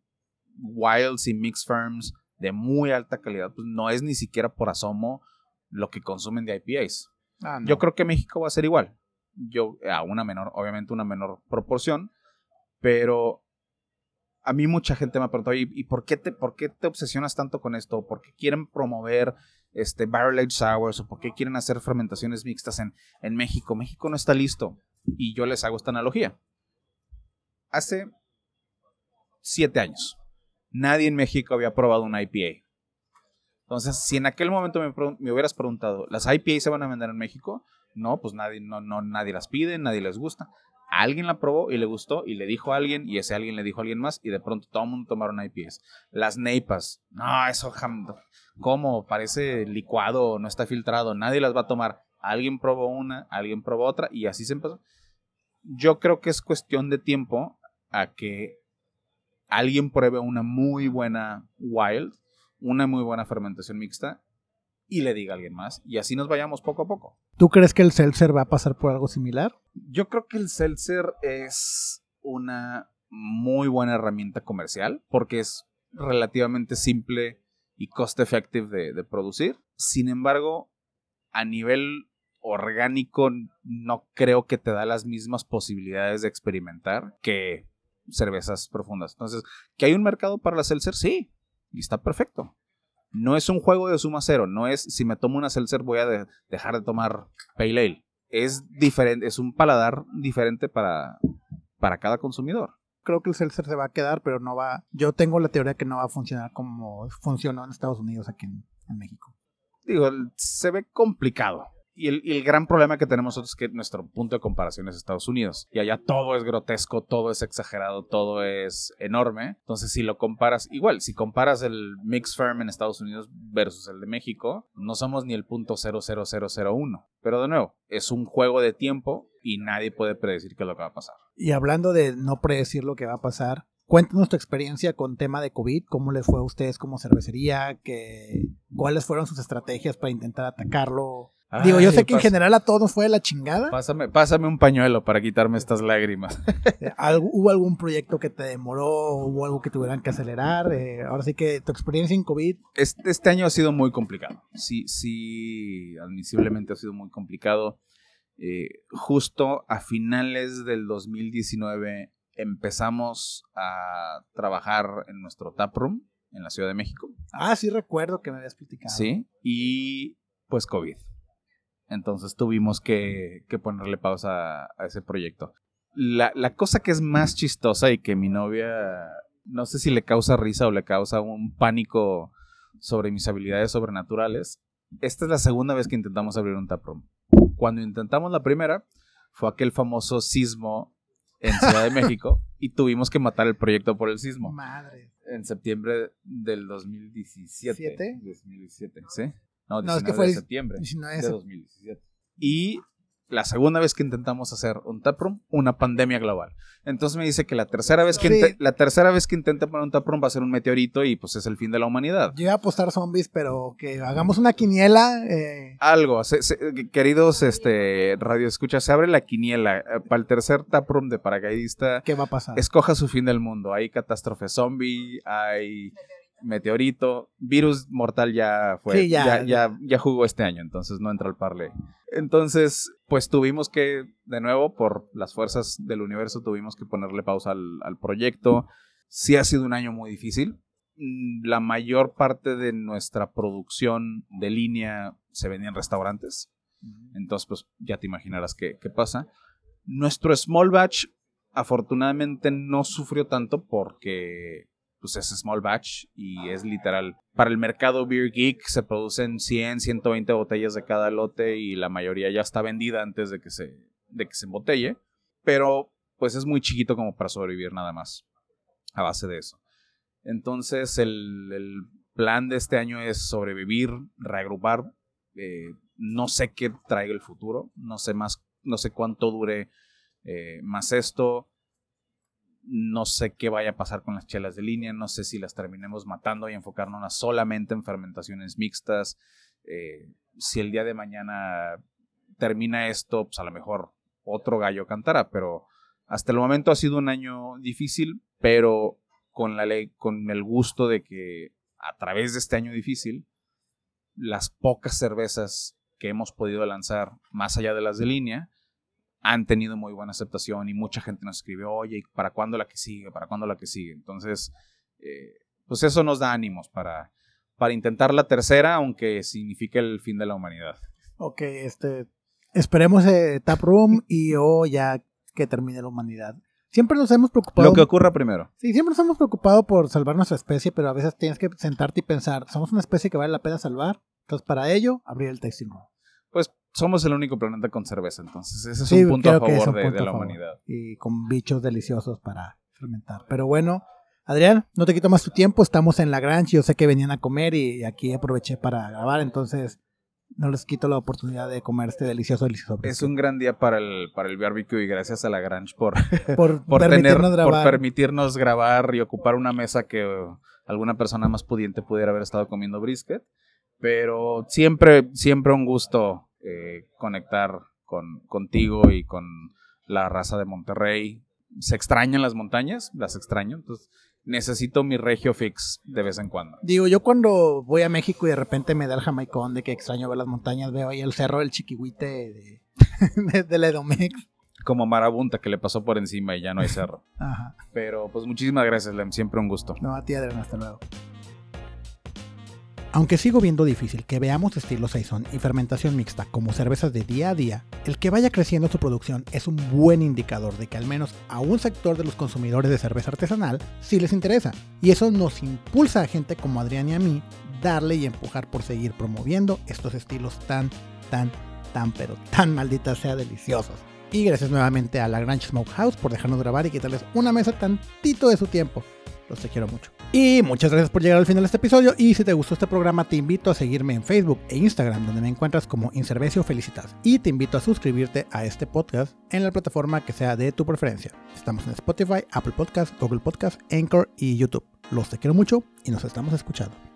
[SPEAKER 2] wilds y mixed firms de muy alta calidad, pues no es ni siquiera por asomo lo que consumen de IPAs. Ah, yo creo que México va a ser igual yo a una menor, obviamente una menor proporción, pero a mí mucha gente me ha preguntado, ¿y, por, qué te, por qué te obsesionas tanto con esto? ¿Por qué quieren promover este barrel aged sours o por qué quieren hacer fermentaciones mixtas en, en México? México no está listo. Y yo les hago esta analogía. Hace siete años, nadie en México había probado una IPA. Entonces, si en aquel momento me, me, hubieras preguntado, ¿las IPA se van a vender en México? No, pues nadie, no, no, nadie las pide, nadie les gusta. Alguien la probó y le gustó y le dijo a alguien y ese alguien le dijo a alguien más y de pronto todo el mundo tomaron IPS. Las neipas, no, eso, ¿cómo? Parece licuado, no está filtrado, nadie las va a tomar. Alguien probó una, alguien probó otra y así se empezó. Yo creo que es cuestión de tiempo a que alguien pruebe una muy buena wild, una muy buena fermentación mixta y le diga a alguien más. Y así nos vayamos poco a poco.
[SPEAKER 1] ¿Tú crees que el seltzer va a pasar por algo similar?
[SPEAKER 2] Yo creo que el seltzer es una muy buena herramienta comercial porque es relativamente simple y cost effective de, producir. Sin embargo, a nivel orgánico no creo que te da las mismas posibilidades de experimentar que cervezas profundas. Entonces, ¿que hay un mercado para la seltzer? Sí, y está perfecto no es un juego de suma cero, no es si me tomo una seltzer voy a dejar de tomar pale ale. Es diferente, es un paladar diferente para, para cada consumidor.
[SPEAKER 1] Creo que el seltzer se va a quedar, pero no va. Yo tengo la teoría que no va a funcionar como funcionó en Estados Unidos aquí en México.
[SPEAKER 2] Digo, se ve complicado. Y el, gran problema que tenemos nosotros es que nuestro punto de comparación es Estados Unidos. Y allá todo es grotesco, todo es exagerado, todo es enorme. Entonces, si lo comparas, igual, si comparas el mix firm en Estados Unidos versus el de México, no somos ni el punto 00001. Pero de nuevo, es un juego de tiempo y nadie puede predecir qué es lo que va a pasar.
[SPEAKER 1] Y hablando de no predecir lo que va a pasar, Cuéntanos tu experiencia con tema de COVID, cómo les fue a ustedes como cervecería, que, cuáles fueron sus estrategias para intentar atacarlo, Digo, yo sé que en general a todos fue la chingada.
[SPEAKER 2] Pásame, pásame un pañuelo para quitarme estas lágrimas.
[SPEAKER 1] ¿Hubo algún proyecto que te demoró? ¿Hubo algo que tuvieran que acelerar? Eh, ahora sí que tu experiencia en COVID.
[SPEAKER 2] Este, este, año ha sido muy complicado. Sí, sí, admisiblemente ha sido muy complicado. Eh, justo a finales del 2019 empezamos a trabajar en nuestro taproom en la Ciudad de México.
[SPEAKER 1] Ah, sí recuerdo que me habías platicado.
[SPEAKER 2] Sí, y pues COVID. Entonces tuvimos que, que ponerle pausa a, ese proyecto. La, la, cosa que es más chistosa y que mi novia, no sé si le causa risa o le causa un pánico sobre mis habilidades sobrenaturales, esta es la segunda vez que intentamos abrir un taproom. Cuando intentamos la primera, fue aquel famoso sismo en Ciudad de México y tuvimos que matar el proyecto por el sismo.
[SPEAKER 1] Madre.
[SPEAKER 2] En septiembre del 2017.
[SPEAKER 1] ¿Siete?
[SPEAKER 2] 2017, ¿sí? No, 19
[SPEAKER 1] No, es que fue
[SPEAKER 2] de septiembre
[SPEAKER 1] 19 de
[SPEAKER 2] de
[SPEAKER 1] sep-
[SPEAKER 2] 2017. Y la segunda vez que intentamos hacer un taproom, una pandemia global. Entonces me dice que la tercera vez que
[SPEAKER 1] Sí.
[SPEAKER 2] la tercera vez que intente poner un taproom va a ser un meteorito y pues es el fin de la humanidad.
[SPEAKER 1] Yo iba a apostar zombies, pero que hagamos una quiniela. eh,
[SPEAKER 2] Algo, se- se- queridos este radio escucha, se abre la quiniela eh, para el tercer taproom de paracaidista.
[SPEAKER 1] ¿Qué va a pasar?
[SPEAKER 2] Escoja su fin del mundo. Hay catástrofe zombie, hay meteorito, virus mortal ya fue,
[SPEAKER 1] Sí, ya.
[SPEAKER 2] ya, ya, ya jugó este año, entonces no entra al parle. Entonces, pues tuvimos que, de nuevo, por las fuerzas del universo, tuvimos que ponerle pausa al, al proyecto. Sí ha sido un año muy difícil. Mm, La mayor parte de nuestra producción de línea se vendía en restaurantes. Entonces, pues ya te imaginarás qué, qué pasa. Nuestro small batch, afortunadamente, no sufrió tanto porque pues es small batch y es literal. Para el mercado Beer Geek se producen 100, 120 botellas de cada lote y la mayoría ya está vendida antes de que se, de que se embotelle. Pero pues es muy chiquito como para sobrevivir nada más a base de eso. Entonces el, el plan de este año es sobrevivir, reagrupar. eh, no sé qué traiga el futuro, no sé más, no sé cuánto dure eh, más esto. No sé qué vaya a pasar con las chelas de línea, no sé si las terminemos matando y enfocarnos solamente en fermentaciones mixtas. Eh, si el día de mañana termina esto, pues a lo mejor otro gallo cantará, pero hasta el momento ha sido un año difícil, pero con la ley, con el gusto de que a través de este año difícil, las pocas cervezas que hemos podido lanzar, más allá de las de línea, han tenido muy buena aceptación y mucha gente nos escribe, oye, ¿y ¿para cuándo la que sigue? ¿Para cuándo la que sigue? Entonces, eh, pues eso nos da ánimos para, para intentar la tercera, aunque signifique el fin de la humanidad.
[SPEAKER 1] Ok, este. Esperemos eh, Taproom y o ya que termine la humanidad. Siempre nos hemos preocupado.
[SPEAKER 2] Lo que ocurra primero.
[SPEAKER 1] Sí, siempre nos hemos preocupado por salvar nuestra especie, pero a veces tienes que sentarte y pensar, somos una especie que vale la pena salvar. Entonces, para ello, abrir el tasting room.
[SPEAKER 2] Pues somos el único planeta con cerveza, entonces ese es
[SPEAKER 1] Sí,
[SPEAKER 2] un punto a favor
[SPEAKER 1] un
[SPEAKER 2] de,
[SPEAKER 1] punto
[SPEAKER 2] de
[SPEAKER 1] a
[SPEAKER 2] la
[SPEAKER 1] favor.
[SPEAKER 2] humanidad.
[SPEAKER 1] Y con bichos deliciosos para fermentar. Pero bueno, Adrián, no te quito más tu tiempo. Estamos en la Grange. Yo sé que venían a comer y aquí aproveché para grabar. Entonces, no les quito la oportunidad de comer este delicioso, delicioso.
[SPEAKER 2] Es un gran día para el, para el barbecue y gracias a la Grange por,
[SPEAKER 1] por,
[SPEAKER 2] por, tener,
[SPEAKER 1] permitirnos
[SPEAKER 2] por
[SPEAKER 1] grabar.
[SPEAKER 2] permitirnos grabar y ocupar una mesa que alguna persona más pudiente pudiera haber estado comiendo brisket. Pero siempre, siempre un gusto eh, conectar con, contigo y con la raza de Monterrey. Se extrañan las montañas, las extraño. Entonces necesito mi regio fix de vez en cuando.
[SPEAKER 1] Digo, yo cuando voy a México y de repente me da el jamaicón de que extraño ver las montañas, veo ahí el cerro del Chiquihuite de, de, del Edomex.
[SPEAKER 2] Como Marabunta que le pasó por encima y ya no hay cerro.
[SPEAKER 1] Ajá.
[SPEAKER 2] Pero pues muchísimas gracias, Lem. Siempre un gusto.
[SPEAKER 1] No, a ti, Adrián, hasta luego. Aunque sigo viendo difícil que veamos estilos Saison y fermentación mixta como cervezas de día a día, el que vaya creciendo su producción es un buen indicador de que al menos a un sector de los consumidores de cerveza artesanal sí les interesa. Y eso nos impulsa a gente como Adrián y a mí darle y empujar por seguir promoviendo estos estilos tan, tan, tan, pero tan malditas sea deliciosos. Y gracias nuevamente a la Grange Smokehouse por dejarnos grabar y quitarles una mesa tantito de su tiempo. Los te quiero mucho. Y muchas gracias por llegar al final de este episodio. Y si te gustó este programa, te invito a seguirme en Facebook e Instagram, donde me encuentras como Incervecio Felicitas. Y te invito a suscribirte a este podcast en la plataforma que sea de tu preferencia. Estamos en Spotify, Apple Podcast, Google Podcast, Anchor y YouTube. Los te quiero mucho y nos estamos escuchando.